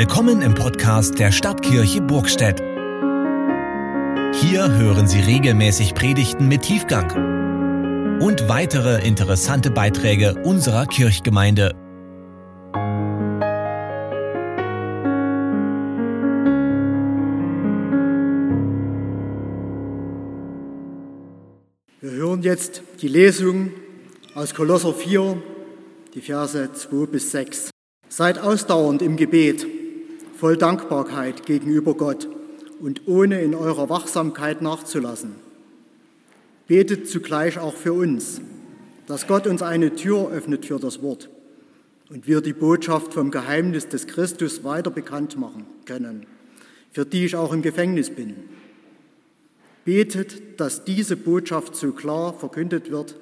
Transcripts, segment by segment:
Willkommen im Podcast der Stadtkirche Burgstedt. Hier hören Sie regelmäßig Predigten mit Tiefgang und weitere interessante Beiträge unserer Kirchgemeinde. Wir hören jetzt die Lesung aus Kolosser 4, die Verse 2 bis 6. Seid ausdauernd im Gebet voll Dankbarkeit gegenüber Gott und ohne in eurer Wachsamkeit nachzulassen. Betet zugleich auch für uns, dass Gott uns eine Tür öffnet für das Wort und wir die Botschaft vom Geheimnis des Christus weiter bekannt machen können, für die ich auch im Gefängnis bin. Betet, dass diese Botschaft so klar verkündet wird,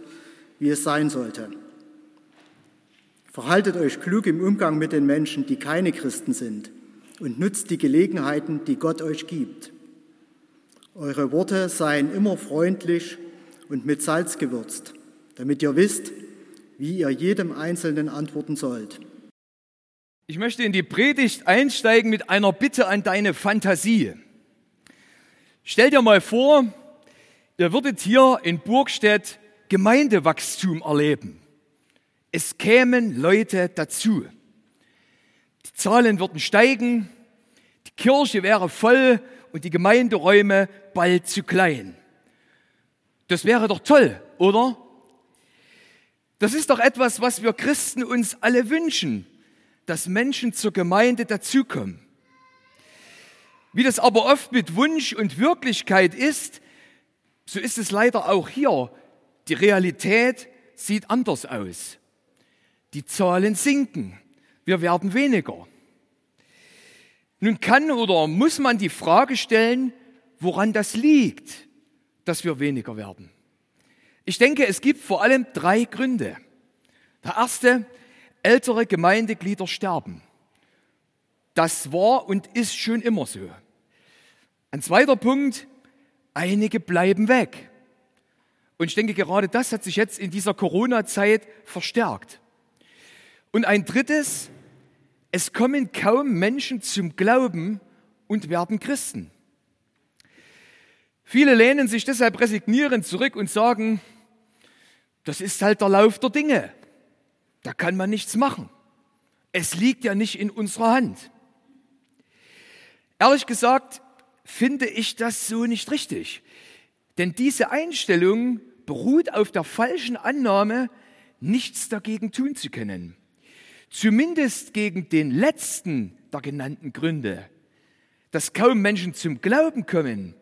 wie es sein sollte. Verhaltet euch klug im Umgang mit den Menschen, die keine Christen sind und nutzt die Gelegenheiten, die Gott euch gibt. Eure Worte seien immer freundlich und mit Salz gewürzt, damit ihr wisst, wie ihr jedem Einzelnen antworten sollt. Ich möchte in die Predigt einsteigen mit einer Bitte an deine Fantasie. Stell dir mal vor, ihr würdet hier in Burgstedt Gemeindewachstum erleben. Es kämen Leute dazu. Die Zahlen würden steigen, die Kirche wäre voll und die Gemeinderäume bald zu klein. Das wäre doch toll, oder? Das ist doch etwas, was wir Christen uns alle wünschen, dass Menschen zur Gemeinde dazukommen. Wie das aber oft mit Wunsch und Wirklichkeit ist, so ist es leider auch hier. Die Realität sieht anders aus. Die Zahlen sinken wir werden weniger. Nun kann oder muss man die Frage stellen, woran das liegt, dass wir weniger werden. Ich denke, es gibt vor allem drei Gründe. Der erste, ältere Gemeindeglieder sterben. Das war und ist schon immer so. Ein zweiter Punkt, einige bleiben weg. Und ich denke, gerade das hat sich jetzt in dieser Corona-Zeit verstärkt. Und ein drittes, es kommen kaum Menschen zum Glauben und werden Christen. Viele lehnen sich deshalb resignierend zurück und sagen, das ist halt der Lauf der Dinge. Da kann man nichts machen. Es liegt ja nicht in unserer Hand. Ehrlich gesagt finde ich das so nicht richtig. Denn diese Einstellung beruht auf der falschen Annahme, nichts dagegen tun zu können. Zumindest gegen den letzten der genannten Gründe, dass kaum Menschen zum Glauben kommen,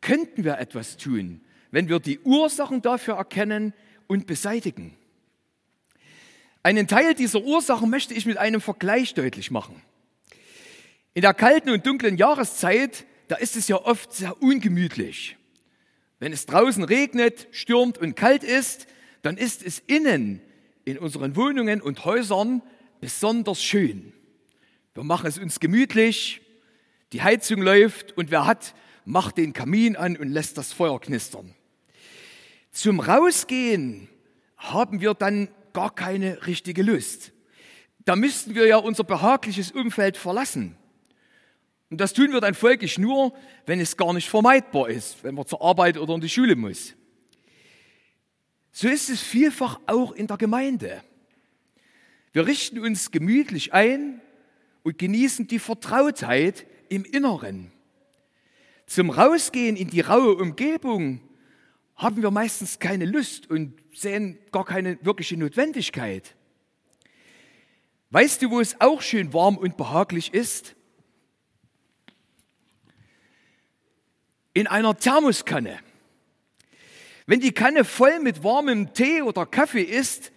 könnten wir etwas tun, wenn wir die Ursachen dafür erkennen und beseitigen. Einen Teil dieser Ursachen möchte ich mit einem Vergleich deutlich machen. In der kalten und dunklen Jahreszeit, da ist es ja oft sehr ungemütlich. Wenn es draußen regnet, stürmt und kalt ist, dann ist es innen in unseren Wohnungen und Häusern besonders schön. Wir machen es uns gemütlich, die Heizung läuft und wer hat, macht den Kamin an und lässt das Feuer knistern. Zum Rausgehen haben wir dann gar keine richtige Lust. Da müssten wir ja unser behagliches Umfeld verlassen. Und das tun wir dann folglich nur, wenn es gar nicht vermeidbar ist, wenn man zur Arbeit oder in die Schule muss. So ist es vielfach auch in der Gemeinde. Wir richten uns gemütlich ein und genießen die Vertrautheit im Inneren. Zum Rausgehen in die raue Umgebung haben wir meistens keine Lust und sehen gar keine wirkliche Notwendigkeit. Weißt du, wo es auch schön warm und behaglich ist? In einer Thermoskanne. Wenn die Kanne voll mit warmem Tee oder Kaffee ist,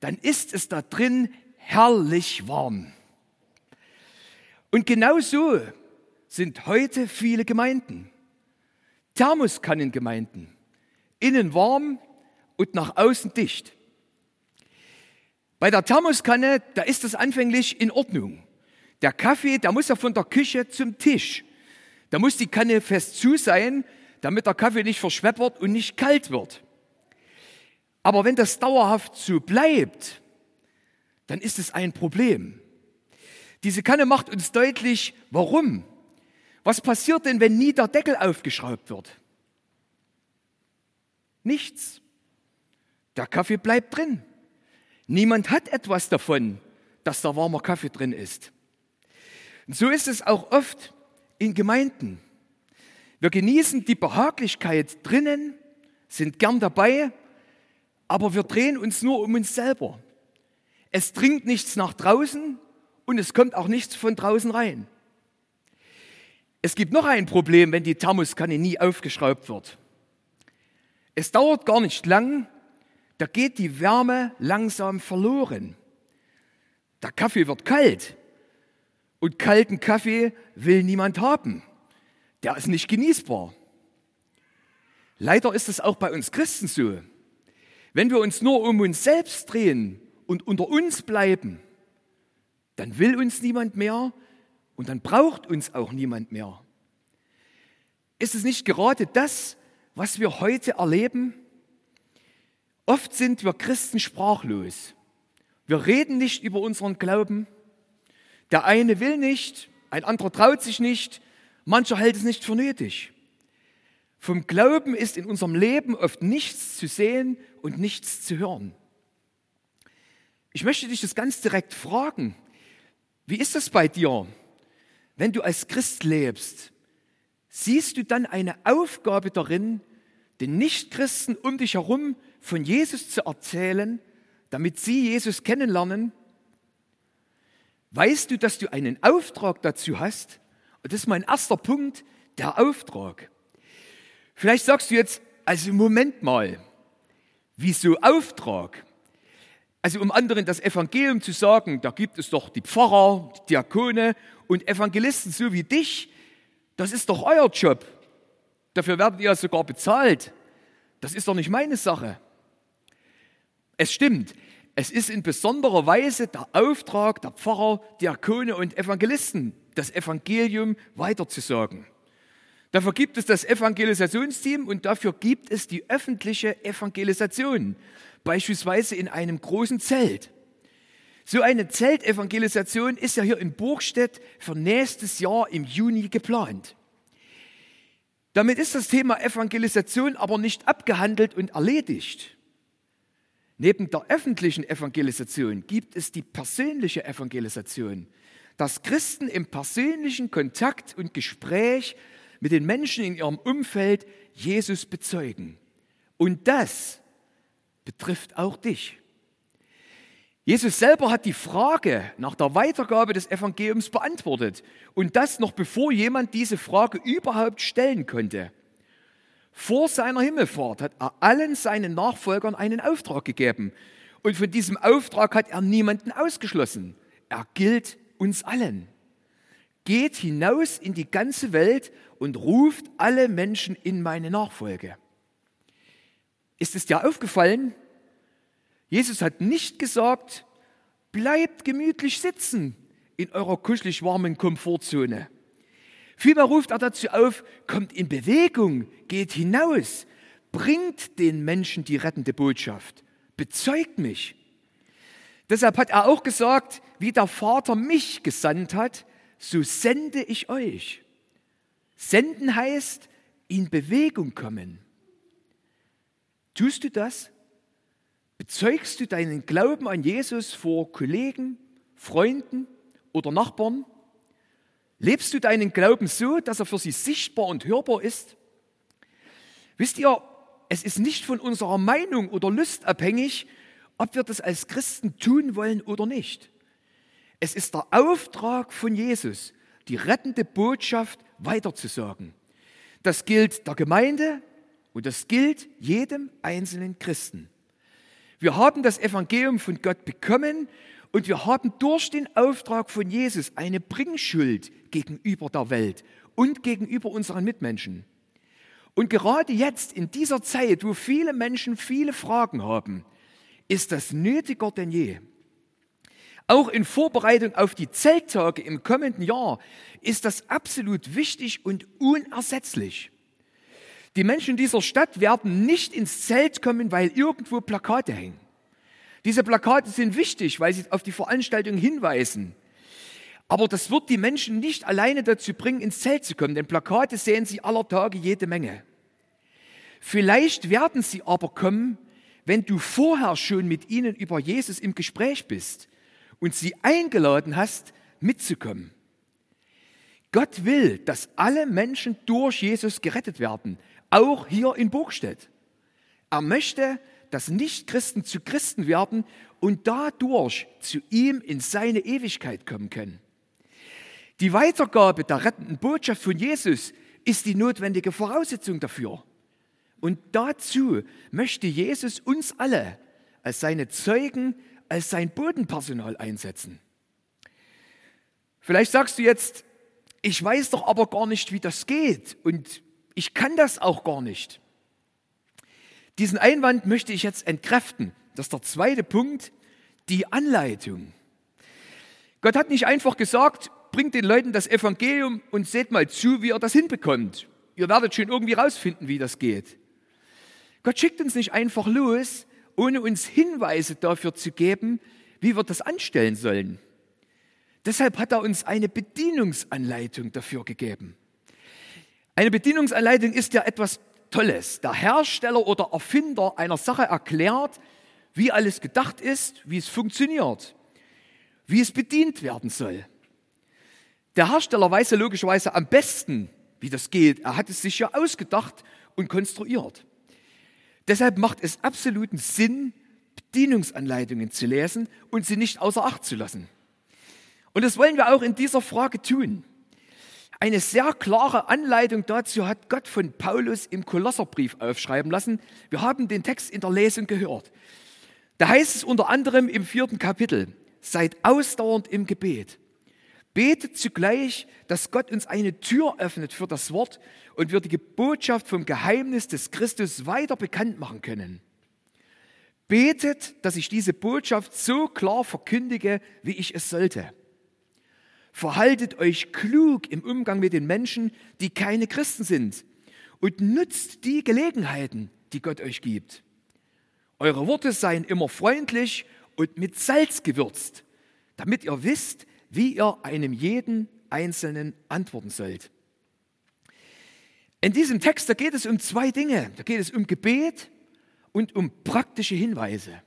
dann ist es da drin herrlich warm. Und genau so sind heute viele Gemeinden. Thermoskannengemeinden. Innen warm und nach außen dicht. Bei der Thermoskanne, da ist das anfänglich in Ordnung. Der Kaffee, der muss ja von der Küche zum Tisch. Da muss die Kanne fest zu sein, damit der Kaffee nicht verschweppert und nicht kalt wird. Aber wenn das dauerhaft so bleibt, dann ist es ein Problem. Diese Kanne macht uns deutlich, warum. Was passiert denn, wenn nie der Deckel aufgeschraubt wird? Nichts. Der Kaffee bleibt drin. Niemand hat etwas davon, dass da warmer Kaffee drin ist. Und so ist es auch oft in Gemeinden. Wir genießen die Behaglichkeit drinnen, sind gern dabei, aber wir drehen uns nur um uns selber. Es dringt nichts nach draußen und es kommt auch nichts von draußen rein. Es gibt noch ein Problem, wenn die Thermoskanne nie aufgeschraubt wird. Es dauert gar nicht lang, da geht die Wärme langsam verloren. Der Kaffee wird kalt und kalten Kaffee will niemand haben. Der ist nicht genießbar. Leider ist es auch bei uns Christen so. Wenn wir uns nur um uns selbst drehen und unter uns bleiben, dann will uns niemand mehr und dann braucht uns auch niemand mehr. Ist es nicht gerade das, was wir heute erleben? Oft sind wir Christen sprachlos. Wir reden nicht über unseren Glauben. Der eine will nicht, ein anderer traut sich nicht, mancher hält es nicht für nötig. Vom Glauben ist in unserem Leben oft nichts zu sehen und nichts zu hören. Ich möchte dich das ganz direkt fragen. Wie ist das bei dir, wenn du als Christ lebst? Siehst du dann eine Aufgabe darin, den Nichtchristen um dich herum von Jesus zu erzählen, damit sie Jesus kennenlernen? Weißt du, dass du einen Auftrag dazu hast? Und das ist mein erster Punkt, der Auftrag. Vielleicht sagst du jetzt, also Moment mal, wieso Auftrag? Also um anderen das Evangelium zu sagen, da gibt es doch die Pfarrer, die Diakone und Evangelisten so wie dich. Das ist doch euer Job. Dafür werdet ihr sogar bezahlt. Das ist doch nicht meine Sache. Es stimmt, es ist in besonderer Weise der Auftrag der Pfarrer, Diakone und Evangelisten, das Evangelium weiterzusagen. Dafür gibt es das Evangelisationsteam und dafür gibt es die öffentliche Evangelisation beispielsweise in einem großen Zelt. So eine Zeltevangelisation ist ja hier in Burgstedt für nächstes Jahr im Juni geplant. Damit ist das Thema Evangelisation aber nicht abgehandelt und erledigt. Neben der öffentlichen Evangelisation gibt es die persönliche Evangelisation, dass Christen im persönlichen Kontakt und Gespräch mit den Menschen in ihrem Umfeld Jesus bezeugen. Und das betrifft auch dich. Jesus selber hat die Frage nach der Weitergabe des Evangeliums beantwortet. Und das noch bevor jemand diese Frage überhaupt stellen konnte. Vor seiner Himmelfahrt hat er allen seinen Nachfolgern einen Auftrag gegeben. Und von diesem Auftrag hat er niemanden ausgeschlossen. Er gilt uns allen. Geht hinaus in die ganze Welt und ruft alle Menschen in meine Nachfolge. Ist es dir aufgefallen? Jesus hat nicht gesagt, bleibt gemütlich sitzen in eurer kuschelig warmen Komfortzone. Vielmehr ruft er dazu auf, kommt in Bewegung, geht hinaus, bringt den Menschen die rettende Botschaft, bezeugt mich. Deshalb hat er auch gesagt, wie der Vater mich gesandt hat, so sende ich euch. Senden heißt in Bewegung kommen. Tust du das? Bezeugst du deinen Glauben an Jesus vor Kollegen, Freunden oder Nachbarn? Lebst du deinen Glauben so, dass er für sie sichtbar und hörbar ist? Wisst ihr, es ist nicht von unserer Meinung oder Lust abhängig, ob wir das als Christen tun wollen oder nicht. Es ist der Auftrag von Jesus, die rettende Botschaft weiterzusagen. Das gilt der Gemeinde, und das gilt jedem einzelnen Christen. Wir haben das Evangelium von Gott bekommen und wir haben durch den Auftrag von Jesus eine Bringschuld gegenüber der Welt und gegenüber unseren Mitmenschen. Und gerade jetzt, in dieser Zeit, wo viele Menschen viele Fragen haben, ist das nötiger denn je. Auch in Vorbereitung auf die Zelttage im kommenden Jahr ist das absolut wichtig und unersetzlich. Die Menschen dieser Stadt werden nicht ins Zelt kommen, weil irgendwo Plakate hängen. Diese Plakate sind wichtig, weil sie auf die Veranstaltung hinweisen. Aber das wird die Menschen nicht alleine dazu bringen, ins Zelt zu kommen, denn Plakate sehen sie aller Tage jede Menge. Vielleicht werden sie aber kommen, wenn du vorher schon mit ihnen über Jesus im Gespräch bist und sie eingeladen hast, mitzukommen. Gott will, dass alle Menschen durch Jesus gerettet werden, auch hier in Burgstedt. Er möchte, dass Nichtchristen zu Christen werden und dadurch zu ihm in seine Ewigkeit kommen können. Die Weitergabe der rettenden Botschaft von Jesus ist die notwendige Voraussetzung dafür. Und dazu möchte Jesus uns alle als seine Zeugen, als sein Bodenpersonal einsetzen. Vielleicht sagst du jetzt, ich weiß doch aber gar nicht, wie das geht und ich kann das auch gar nicht. Diesen Einwand möchte ich jetzt entkräften. Das ist der zweite Punkt, die Anleitung. Gott hat nicht einfach gesagt, bringt den Leuten das Evangelium und seht mal zu, wie ihr das hinbekommt. Ihr werdet schon irgendwie rausfinden, wie das geht. Gott schickt uns nicht einfach los, ohne uns Hinweise dafür zu geben, wie wir das anstellen sollen. Deshalb hat er uns eine Bedienungsanleitung dafür gegeben. Eine Bedienungsanleitung ist ja etwas Tolles. Der Hersteller oder Erfinder einer Sache erklärt, wie alles gedacht ist, wie es funktioniert, wie es bedient werden soll. Der Hersteller weiß ja logischerweise am besten, wie das geht. Er hat es sich ja ausgedacht und konstruiert. Deshalb macht es absoluten Sinn, Bedienungsanleitungen zu lesen und sie nicht außer Acht zu lassen. Und das wollen wir auch in dieser Frage tun. Eine sehr klare Anleitung dazu hat Gott von Paulus im Kolosserbrief aufschreiben lassen. Wir haben den Text in der Lesung gehört. Da heißt es unter anderem im vierten Kapitel, seid ausdauernd im Gebet. Betet zugleich, dass Gott uns eine Tür öffnet für das Wort und wir die Botschaft vom Geheimnis des Christus weiter bekannt machen können. Betet, dass ich diese Botschaft so klar verkündige, wie ich es sollte. Verhaltet euch klug im Umgang mit den Menschen, die keine Christen sind und nutzt die Gelegenheiten, die Gott euch gibt. Eure Worte seien immer freundlich und mit Salz gewürzt, damit ihr wisst, wie ihr einem jeden Einzelnen antworten sollt. In diesem Text, da geht es um zwei Dinge. Da geht es um Gebet und um praktische Hinweise.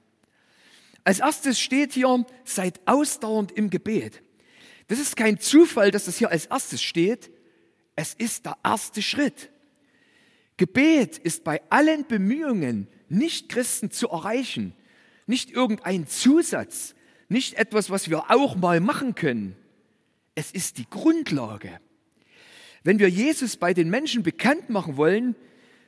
Als erstes steht hier, seid ausdauernd im Gebet. Das ist kein Zufall, dass das hier als erstes steht. Es ist der erste Schritt. Gebet ist bei allen Bemühungen, Nicht-Christen zu erreichen, nicht irgendein Zusatz, nicht etwas, was wir auch mal machen können. Es ist die Grundlage. Wenn wir Jesus bei den Menschen bekannt machen wollen,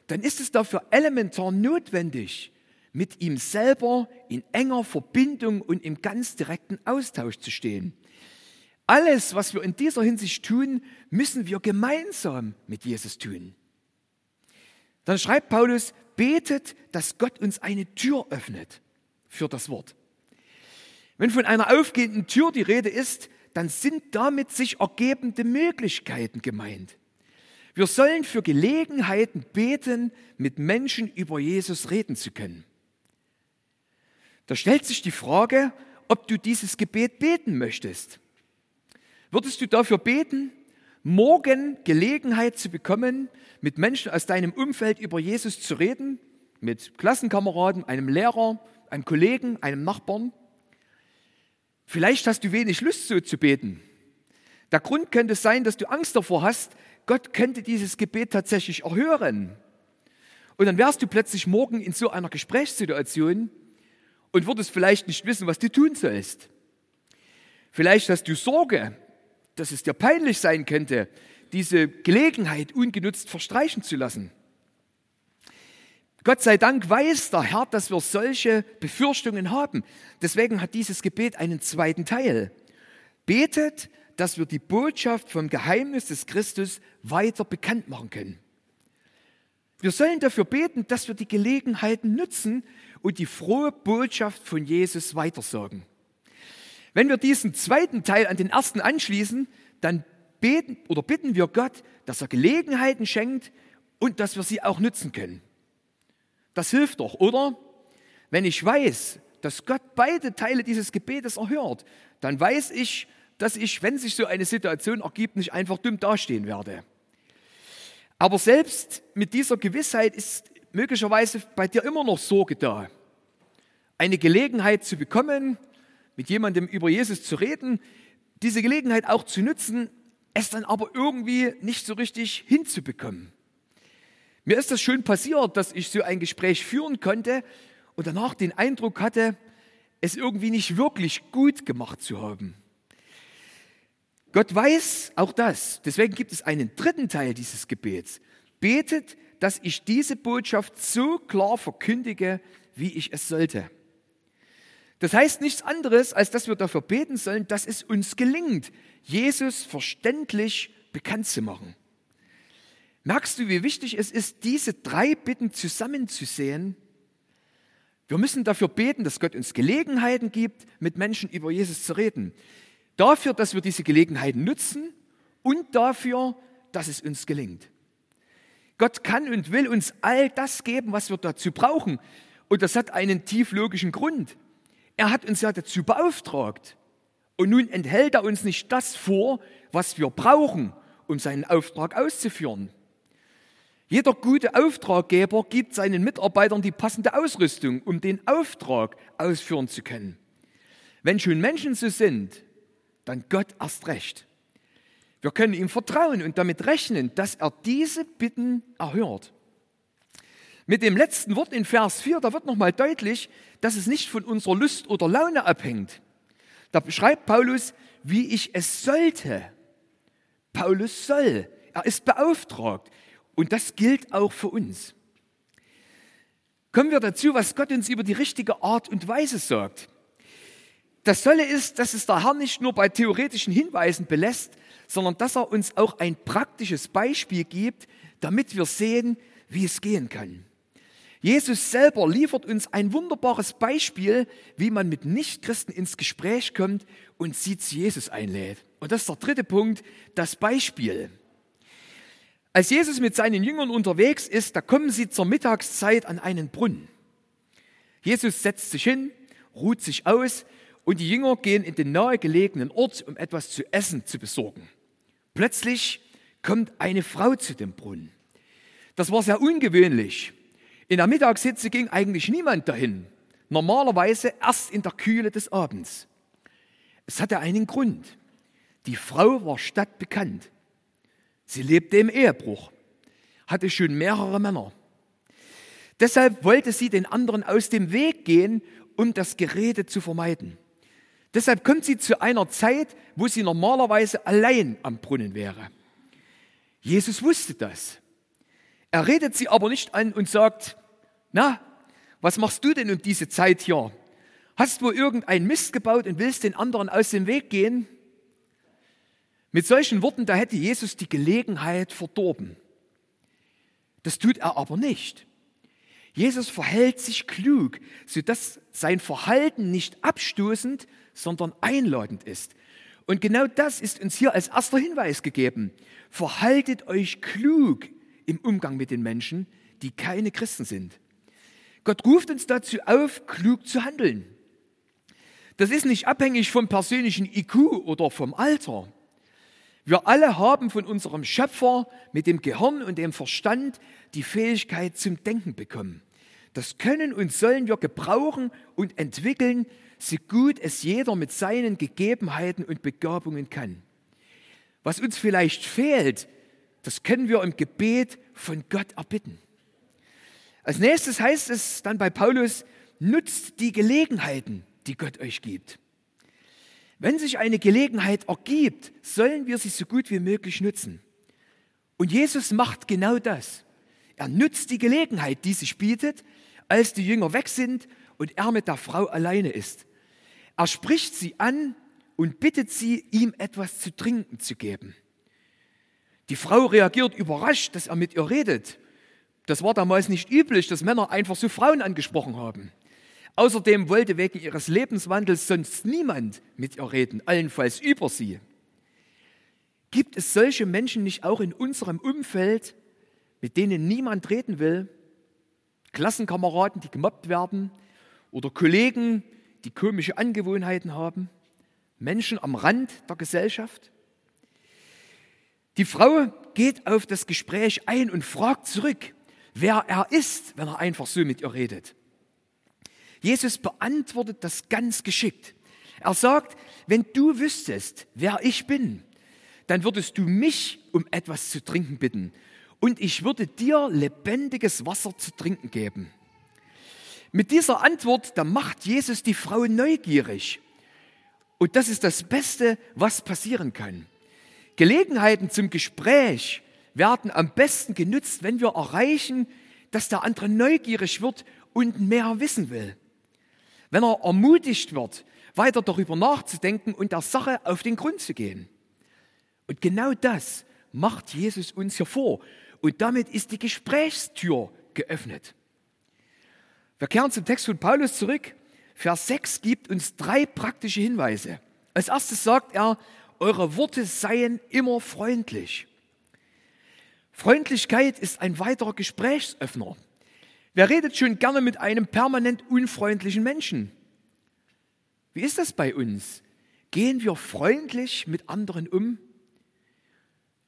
dann ist es dafür elementar notwendig, mit ihm selber in enger Verbindung und im ganz direkten Austausch zu stehen. Alles, was wir in dieser Hinsicht tun, müssen wir gemeinsam mit Jesus tun. Dann schreibt Paulus, betet, dass Gott uns eine Tür öffnet für das Wort. Wenn von einer aufgehenden Tür die Rede ist, dann sind damit sich ergebende Möglichkeiten gemeint. Wir sollen für Gelegenheiten beten, mit Menschen über Jesus reden zu können. Da stellt sich die Frage, ob du dieses Gebet beten möchtest. Würdest du dafür beten, morgen Gelegenheit zu bekommen, mit Menschen aus deinem Umfeld über Jesus zu reden? Mit Klassenkameraden, einem Lehrer, einem Kollegen, einem Nachbarn? Vielleicht hast du wenig Lust, so zu beten. Der Grund könnte sein, dass du Angst davor hast, Gott könnte dieses Gebet tatsächlich erhören. Und dann wärst du plötzlich morgen in so einer Gesprächssituation und würdest vielleicht nicht wissen, was du tun sollst. Vielleicht hast du Sorge, dass es dir peinlich sein könnte, diese Gelegenheit ungenutzt verstreichen zu lassen. Gott sei Dank weiß der Herr, dass wir solche Befürchtungen haben. Deswegen hat dieses Gebet einen zweiten Teil. Betet, dass wir die Botschaft vom Geheimnis des Christus weiter bekannt machen können. Wir sollen dafür beten, dass wir die Gelegenheiten nutzen und die frohe Botschaft von Jesus weitersagen. Wenn wir diesen zweiten Teil an den ersten anschließen, dann beten oder bitten wir Gott, dass er Gelegenheiten schenkt und dass wir sie auch nutzen können. Das hilft doch, oder? Wenn ich weiß, dass Gott beide Teile dieses Gebetes erhört, dann weiß ich, dass ich, wenn sich so eine Situation ergibt, nicht einfach dumm dastehen werde. Aber selbst mit dieser Gewissheit ist möglicherweise bei dir immer noch Sorge da. Eine Gelegenheit zu bekommen, mit jemandem über Jesus zu reden, diese Gelegenheit auch zu nutzen, es dann aber irgendwie nicht so richtig hinzubekommen. Mir ist das schon passiert, dass ich so ein Gespräch führen konnte und danach den Eindruck hatte, es irgendwie nicht wirklich gut gemacht zu haben. Gott weiß auch das. Deswegen gibt es einen dritten Teil dieses Gebets. Betet, dass ich diese Botschaft so klar verkündige, wie ich es sollte. Das heißt nichts anderes, als dass wir dafür beten sollen, dass es uns gelingt, Jesus verständlich bekannt zu machen. Merkst du, wie wichtig es ist, diese drei Bitten zusammenzusehen? Wir müssen dafür beten, dass Gott uns Gelegenheiten gibt, mit Menschen über Jesus zu reden. Dafür, dass wir diese Gelegenheiten nutzen und dafür, dass es uns gelingt. Gott kann und will uns all das geben, was wir dazu brauchen. Und das hat einen tief logischen Grund. Er hat uns ja dazu beauftragt. Und nun enthält er uns nicht das vor, was wir brauchen, um seinen Auftrag auszuführen. Jeder gute Auftraggeber gibt seinen Mitarbeitern die passende Ausrüstung, um den Auftrag ausführen zu können. Wenn schon Menschen so sind, dann Gott erst recht. Wir können ihm vertrauen und damit rechnen, dass er diese Bitten erhört. Mit dem letzten Wort in Vers 4, da wird nochmal deutlich, dass es nicht von unserer Lust oder Laune abhängt. Da beschreibt Paulus, wie ich es sollte. Paulus soll. Er ist beauftragt. Und das gilt auch für uns. Kommen wir dazu, was Gott uns über die richtige Art und Weise sagt. Das Solle ist, dass es der Herr nicht nur bei theoretischen Hinweisen belässt, sondern dass er uns auch ein praktisches Beispiel gibt, damit wir sehen, wie es gehen kann. Jesus selber liefert uns ein wunderbares Beispiel, wie man mit Nichtchristen ins Gespräch kommt und sie zu Jesus einlädt. Und das ist der dritte Punkt, das Beispiel. Als Jesus mit seinen Jüngern unterwegs ist, da kommen sie zur Mittagszeit an einen Brunnen. Jesus setzt sich hin, ruht sich aus und die Jünger gehen in den nahegelegenen Ort, um etwas zu essen zu besorgen. Plötzlich kommt eine Frau zu dem Brunnen. Das war sehr ungewöhnlich. In der Mittagshitze ging eigentlich niemand dahin. Normalerweise erst in der Kühle des Abends. Es hatte einen Grund. Die Frau war stadtbekannt. Sie lebte im Ehebruch, hatte schon mehrere Männer. Deshalb wollte sie den anderen aus dem Weg gehen, um das Gerede zu vermeiden. Deshalb kommt sie zu einer Zeit, wo sie normalerweise allein am Brunnen wäre. Jesus wusste das. Er redet sie aber nicht an und sagt, na, was machst du denn um diese Zeit hier? Hast du irgendein Mist gebaut und willst den anderen aus dem Weg gehen? Mit solchen Worten, da hätte Jesus die Gelegenheit verdorben. Das tut er aber nicht. Jesus verhält sich klug, sodass sein Verhalten nicht abstoßend, sondern einladend ist. Und genau das ist uns hier als erster Hinweis gegeben. Verhaltet euch klug im Umgang mit den Menschen, die keine Christen sind. Gott ruft uns dazu auf, klug zu handeln. Das ist nicht abhängig vom persönlichen IQ oder vom Alter. Wir alle haben von unserem Schöpfer mit dem Gehirn und dem Verstand die Fähigkeit zum Denken bekommen. Das können und sollen wir gebrauchen und entwickeln, so gut es jeder mit seinen Gegebenheiten und Begabungen kann. Was uns vielleicht fehlt, das können wir im Gebet von Gott erbitten. Als nächstes heißt es dann bei Paulus, nutzt die Gelegenheiten, die Gott euch gibt. Wenn sich eine Gelegenheit ergibt, sollen wir sie so gut wie möglich nutzen. Und Jesus macht genau das. Er nutzt die Gelegenheit, die sich bietet, als die Jünger weg sind und er mit der Frau alleine ist. Er spricht sie an und bittet sie, ihm etwas zu trinken zu geben. Die Frau reagiert überrascht, dass er mit ihr redet. Das war damals nicht üblich, dass Männer einfach so Frauen angesprochen haben. Außerdem wollte wegen ihres Lebenswandels sonst niemand mit ihr reden, allenfalls über sie. Gibt es solche Menschen nicht auch in unserem Umfeld, mit denen niemand reden will? Klassenkameraden, die gemobbt werden oder Kollegen, die komische Angewohnheiten haben? Menschen am Rand der Gesellschaft? Die Frau geht auf das Gespräch ein und fragt zurück, wer er ist, wenn er einfach so mit ihr redet. Jesus beantwortet das ganz geschickt. Er sagt, wenn du wüsstest, wer ich bin, dann würdest du mich um etwas zu trinken bitten und ich würde dir lebendiges Wasser zu trinken geben. Mit dieser Antwort, da macht Jesus die Frau neugierig. Und das ist das Beste, was passieren kann. Gelegenheiten zum Gespräch werden am besten genutzt, wenn wir erreichen, dass der andere neugierig wird und mehr wissen will. Wenn er ermutigt wird, weiter darüber nachzudenken und der Sache auf den Grund zu gehen. Und genau das macht Jesus uns hier vor. Und damit ist die Gesprächstür geöffnet. Wir kehren zum Text von Paulus zurück. Vers 6 gibt uns drei praktische Hinweise. Als erstes sagt er, eure Worte seien immer freundlich. Freundlichkeit ist ein weiterer Gesprächsöffner. Wer redet schon gerne mit einem permanent unfreundlichen Menschen? Wie ist das bei uns? Gehen wir freundlich mit anderen um?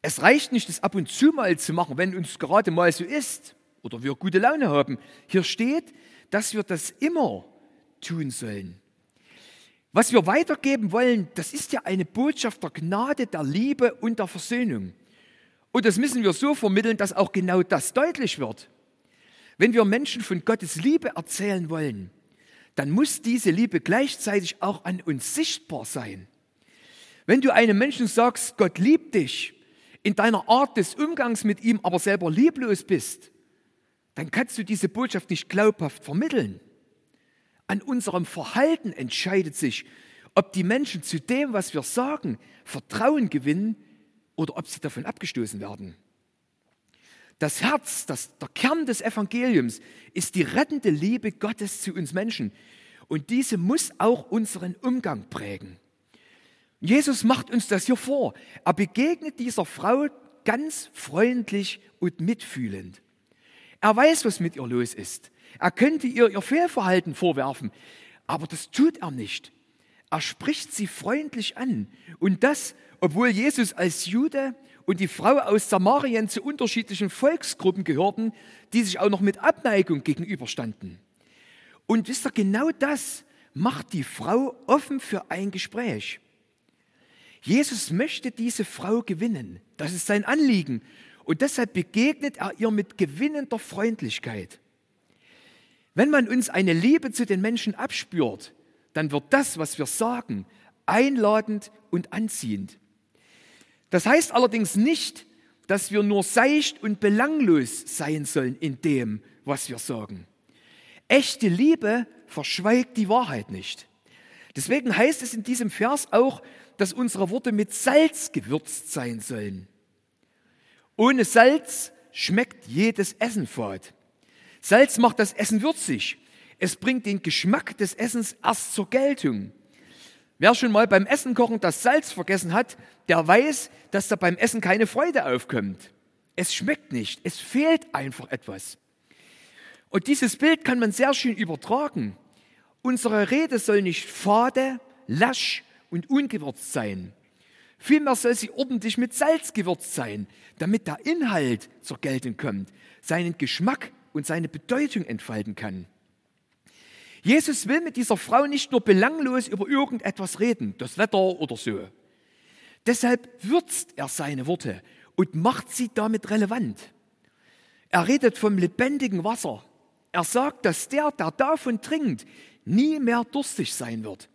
Es reicht nicht, das ab und zu mal zu machen, wenn uns gerade mal so ist oder wir gute Laune haben. Hier steht, dass wir das immer tun sollen. Was wir weitergeben wollen, das ist ja eine Botschaft der Gnade, der Liebe und der Versöhnung. Und das müssen wir so vermitteln, dass auch genau das deutlich wird. Wenn wir Menschen von Gottes Liebe erzählen wollen, dann muss diese Liebe gleichzeitig auch an uns sichtbar sein. Wenn du einem Menschen sagst, Gott liebt dich, in deiner Art des Umgangs mit ihm aber selber lieblos bist, dann kannst du diese Botschaft nicht glaubhaft vermitteln. An unserem Verhalten entscheidet sich, ob die Menschen zu dem, was wir sagen, Vertrauen gewinnen oder ob sie davon abgestoßen werden. Das Herz, das, der Kern des Evangeliums ist die rettende Liebe Gottes zu uns Menschen. Und diese muss auch unseren Umgang prägen. Jesus macht uns das hier vor. Er begegnet dieser Frau ganz freundlich und mitfühlend. Er weiß, was mit ihr los ist. Er könnte ihr ihr Fehlverhalten vorwerfen, aber das tut er nicht. Er spricht sie freundlich an. Und das, obwohl Jesus als Jude und die Frau aus Samarien zu unterschiedlichen Volksgruppen gehörten, die sich auch noch mit Abneigung gegenüberstanden. Und wisst ihr, genau das macht die Frau offen für ein Gespräch. Jesus möchte diese Frau gewinnen. Das ist sein Anliegen. Und deshalb begegnet er ihr mit gewinnender Freundlichkeit. Wenn man uns eine Liebe zu den Menschen abspürt, dann wird das, was wir sagen, einladend und anziehend. Das heißt allerdings nicht, dass wir nur seicht und belanglos sein sollen in dem, was wir sagen. Echte Liebe verschweigt die Wahrheit nicht. Deswegen heißt es in diesem Vers auch, dass unsere Worte mit Salz gewürzt sein sollen. Ohne Salz schmeckt jedes Essen fad. Salz macht das Essen würzig. Es bringt den Geschmack des Essens erst zur Geltung. Wer schon mal beim Essen kochen das Salz vergessen hat, der weiß, dass da beim Essen keine Freude aufkommt. Es schmeckt nicht, es fehlt einfach etwas. Und dieses Bild kann man sehr schön übertragen. Unsere Rede soll nicht fade, lasch und ungewürzt sein. Vielmehr soll sie ordentlich mit Salz gewürzt sein, damit der Inhalt zur Geltung kommt, seinen Geschmack und seine Bedeutung entfalten kann. Jesus will mit dieser Frau nicht nur belanglos über irgendetwas reden, das Wetter oder so. Deshalb würzt er seine Worte und macht sie damit relevant. Er redet vom lebendigen Wasser. Er sagt, dass der, der davon trinkt, nie mehr durstig sein wird.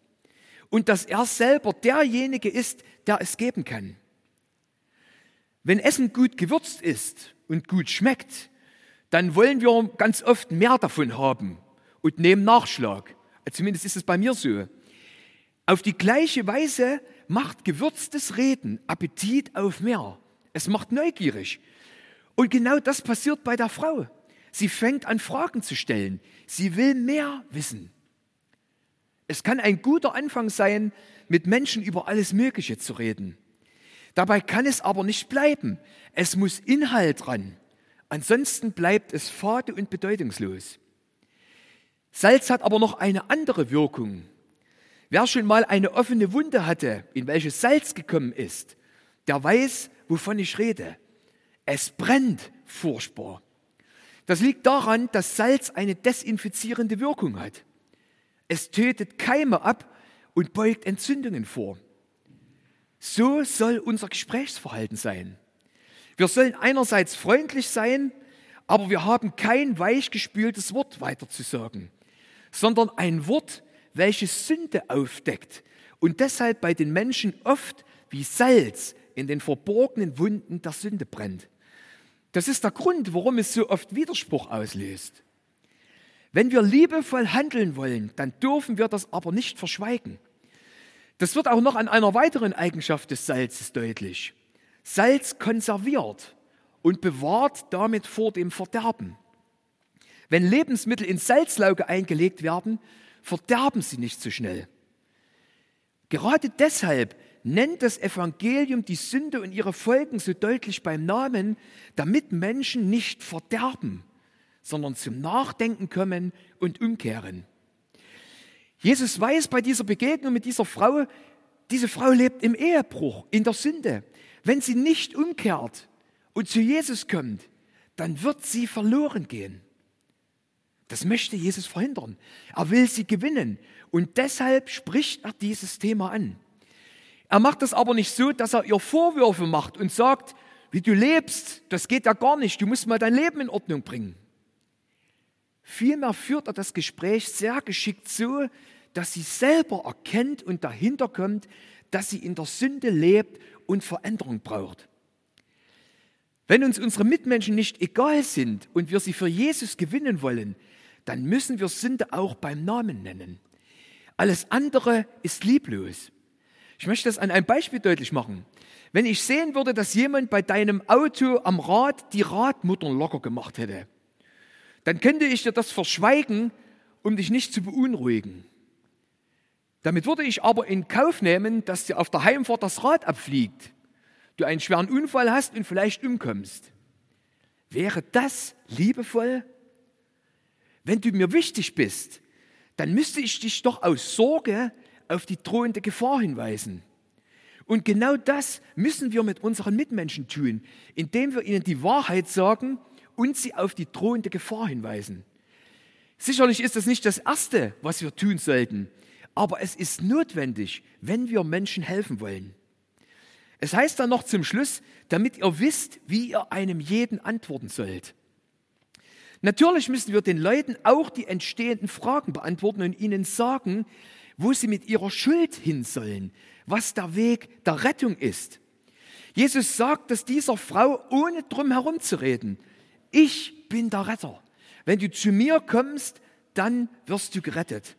Und dass er selber derjenige ist, der es geben kann. Wenn Essen gut gewürzt ist und gut schmeckt, dann wollen wir ganz oft mehr davon haben und nehmen Nachschlag. Zumindest ist es bei mir so. Auf die gleiche Weise macht gewürztes Reden Appetit auf mehr. Es macht neugierig. Und genau das passiert bei der Frau. Sie fängt an, Fragen zu stellen. Sie will mehr wissen. Es kann ein guter Anfang sein, mit Menschen über alles Mögliche zu reden. Dabei kann es aber nicht bleiben. Es muss Inhalt dran. Ansonsten bleibt es fade und bedeutungslos. Salz hat aber noch eine andere Wirkung. Wer schon mal eine offene Wunde hatte, in welche Salz gekommen ist, der weiß, wovon ich rede. Es brennt furchtbar. Das liegt daran, dass Salz eine desinfizierende Wirkung hat. Es tötet Keime ab und beugt Entzündungen vor. So soll unser Gesprächsverhalten sein. Wir sollen einerseits freundlich sein, aber wir haben kein weichgespültes Wort weiterzusagen, sondern ein Wort, welches Sünde aufdeckt und deshalb bei den Menschen oft wie Salz in den verborgenen Wunden der Sünde brennt. Das ist der Grund, warum es so oft Widerspruch auslöst. Wenn wir liebevoll handeln wollen, dann dürfen wir das aber nicht verschweigen. Das wird auch noch an einer weiteren Eigenschaft des Salzes deutlich. Salz konserviert und bewahrt damit vor dem Verderben. Wenn Lebensmittel in Salzlauge eingelegt werden, verderben sie nicht so schnell. Gerade deshalb nennt das Evangelium die Sünde und ihre Folgen so deutlich beim Namen, damit Menschen nicht verderben, sondern zum Nachdenken kommen und umkehren. Jesus weiß bei dieser Begegnung mit dieser Frau, diese Frau lebt im Ehebruch, in der Sünde. Wenn sie nicht umkehrt und zu Jesus kommt, dann wird sie verloren gehen. Das möchte Jesus verhindern. Er will sie gewinnen und deshalb spricht er dieses Thema an. Er macht das aber nicht so, dass er ihr Vorwürfe macht und sagt, wie du lebst, das geht ja gar nicht, du musst mal dein Leben in Ordnung bringen. Vielmehr führt er das Gespräch sehr geschickt so, dass sie selber erkennt und dahinter kommt, dass sie in der Sünde lebt und Veränderung braucht. Wenn uns unsere Mitmenschen nicht egal sind und wir sie für Jesus gewinnen wollen, dann müssen wir Sünde auch beim Namen nennen. Alles andere ist lieblos. Ich möchte das an einem Beispiel deutlich machen. Wenn ich sehen würde, dass jemand bei deinem Auto am Rad die Radmuttern locker gemacht hätte, dann könnte ich dir das verschweigen, um dich nicht zu beunruhigen. Damit würde ich aber in Kauf nehmen, dass dir auf der Heimfahrt das Rad abfliegt, du einen schweren Unfall hast und vielleicht umkommst. Wäre das liebevoll? Wenn du mir wichtig bist, dann müsste ich dich doch aus Sorge auf die drohende Gefahr hinweisen. Und genau das müssen wir mit unseren Mitmenschen tun, indem wir ihnen die Wahrheit sagen und sie auf die drohende Gefahr hinweisen. Sicherlich ist das nicht das Erste, was wir tun sollten, aber es ist notwendig, wenn wir Menschen helfen wollen. Es heißt dann noch zum Schluss, damit ihr wisst, wie ihr einem jeden antworten sollt. Natürlich müssen wir den Leuten auch die entstehenden Fragen beantworten und ihnen sagen, wo sie mit ihrer Schuld hin sollen, was der Weg der Rettung ist. Jesus sagt dass dieser Frau, ohne drum herum zu reden, ich bin der Retter. Wenn du zu mir kommst, dann wirst du gerettet.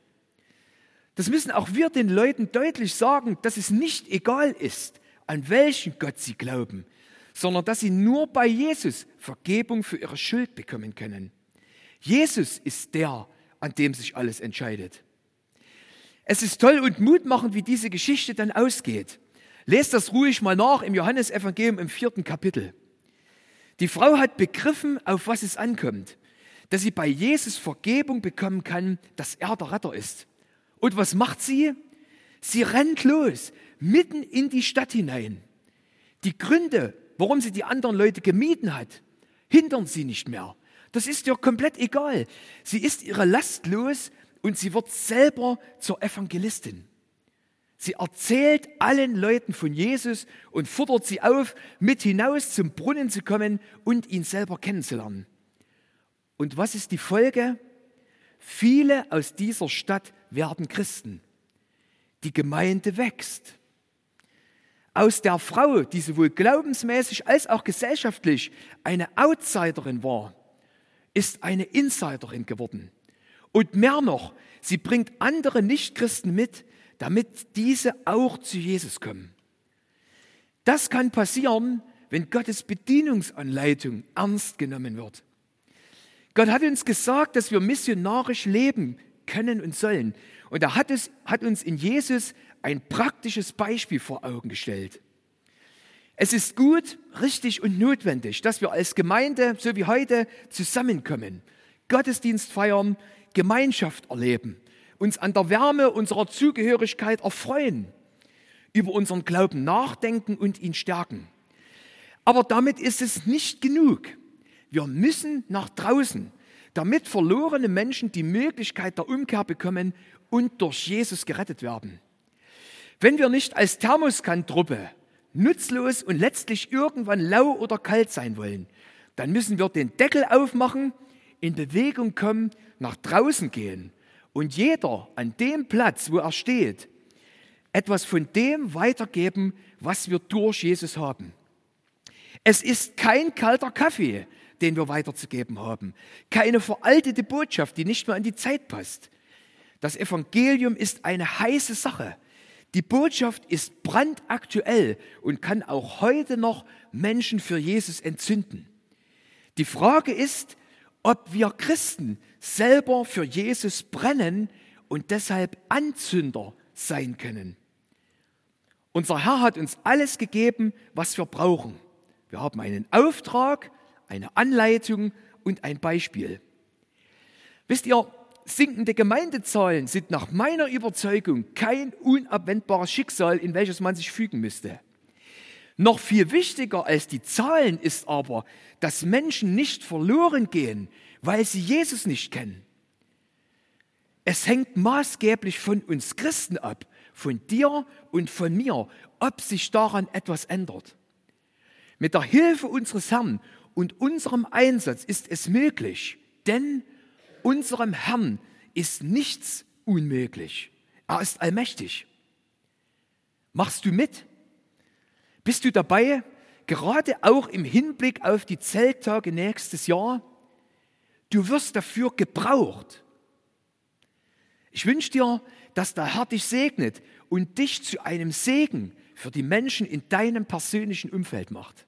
Das müssen auch wir den Leuten deutlich sagen, dass es nicht egal ist, an welchen Gott sie glauben, sondern dass sie nur bei Jesus Vergebung für ihre Schuld bekommen können. Jesus ist der, an dem sich alles entscheidet. Es ist toll und mutmachend, wie diese Geschichte dann ausgeht. Lest das ruhig mal nach im Johannesevangelium im vierten Kapitel. Die Frau hat begriffen, auf was es ankommt, dass sie bei Jesus Vergebung bekommen kann, dass er der Retter ist. Und was macht sie? Sie rennt los, mitten in die Stadt hinein. Die Gründe, warum sie die anderen Leute gemieden hat, hindern sie nicht mehr. Das ist ihr komplett egal. Sie ist ihre Last los und sie wird selber zur Evangelistin. Sie erzählt allen Leuten von Jesus und fordert sie auf, mit hinaus zum Brunnen zu kommen und ihn selber kennenzulernen. Und was ist die Folge? Viele aus dieser Stadt werden Christen. Die Gemeinde wächst. Aus der Frau, die sowohl glaubensmäßig als auch gesellschaftlich eine Outsiderin war, ist eine Insiderin geworden. Und mehr noch, sie bringt andere Nichtchristen mit, damit diese auch zu Jesus kommen. Das kann passieren, wenn Gottes Bedienungsanleitung ernst genommen wird. Gott hat uns gesagt, dass wir missionarisch leben können und sollen. Und er hat, es, hat uns in Jesus ein praktisches Beispiel vor Augen gestellt. Es ist gut, richtig und notwendig, dass wir als Gemeinde, so wie heute, zusammenkommen, Gottesdienst feiern, Gemeinschaft erleben uns an der Wärme unserer Zugehörigkeit erfreuen, über unseren Glauben nachdenken und ihn stärken. Aber damit ist es nicht genug. Wir müssen nach draußen, damit verlorene Menschen die Möglichkeit der Umkehr bekommen und durch Jesus gerettet werden. Wenn wir nicht als Thermoskantruppe nutzlos und letztlich irgendwann lau oder kalt sein wollen, dann müssen wir den Deckel aufmachen, in Bewegung kommen, nach draußen gehen und jeder an dem Platz, wo er steht, etwas von dem weitergeben, was wir durch Jesus haben. Es ist kein kalter Kaffee, den wir weiterzugeben haben, keine veraltete Botschaft, die nicht mehr an die Zeit passt. Das Evangelium ist eine heiße Sache. Die Botschaft ist brandaktuell und kann auch heute noch Menschen für Jesus entzünden. Die Frage ist, ob wir Christen selber für Jesus brennen und deshalb Anzünder sein können. Unser Herr hat uns alles gegeben, was wir brauchen. Wir haben einen Auftrag, eine Anleitung und ein Beispiel. Wisst ihr, sinkende Gemeindezahlen sind nach meiner Überzeugung kein unabwendbares Schicksal, in welches man sich fügen müsste. Noch viel wichtiger als die Zahlen ist aber, dass Menschen nicht verloren gehen, weil sie Jesus nicht kennen. Es hängt maßgeblich von uns Christen ab, von dir und von mir, ob sich daran etwas ändert. Mit der Hilfe unseres Herrn und unserem Einsatz ist es möglich, denn unserem Herrn ist nichts unmöglich. Er ist allmächtig. Machst du mit? Bist du dabei, gerade auch im Hinblick auf die Zelttage nächstes Jahr? Du wirst dafür gebraucht. Ich wünsche dir, dass der Herr dich segnet und dich zu einem Segen für die Menschen in deinem persönlichen Umfeld macht.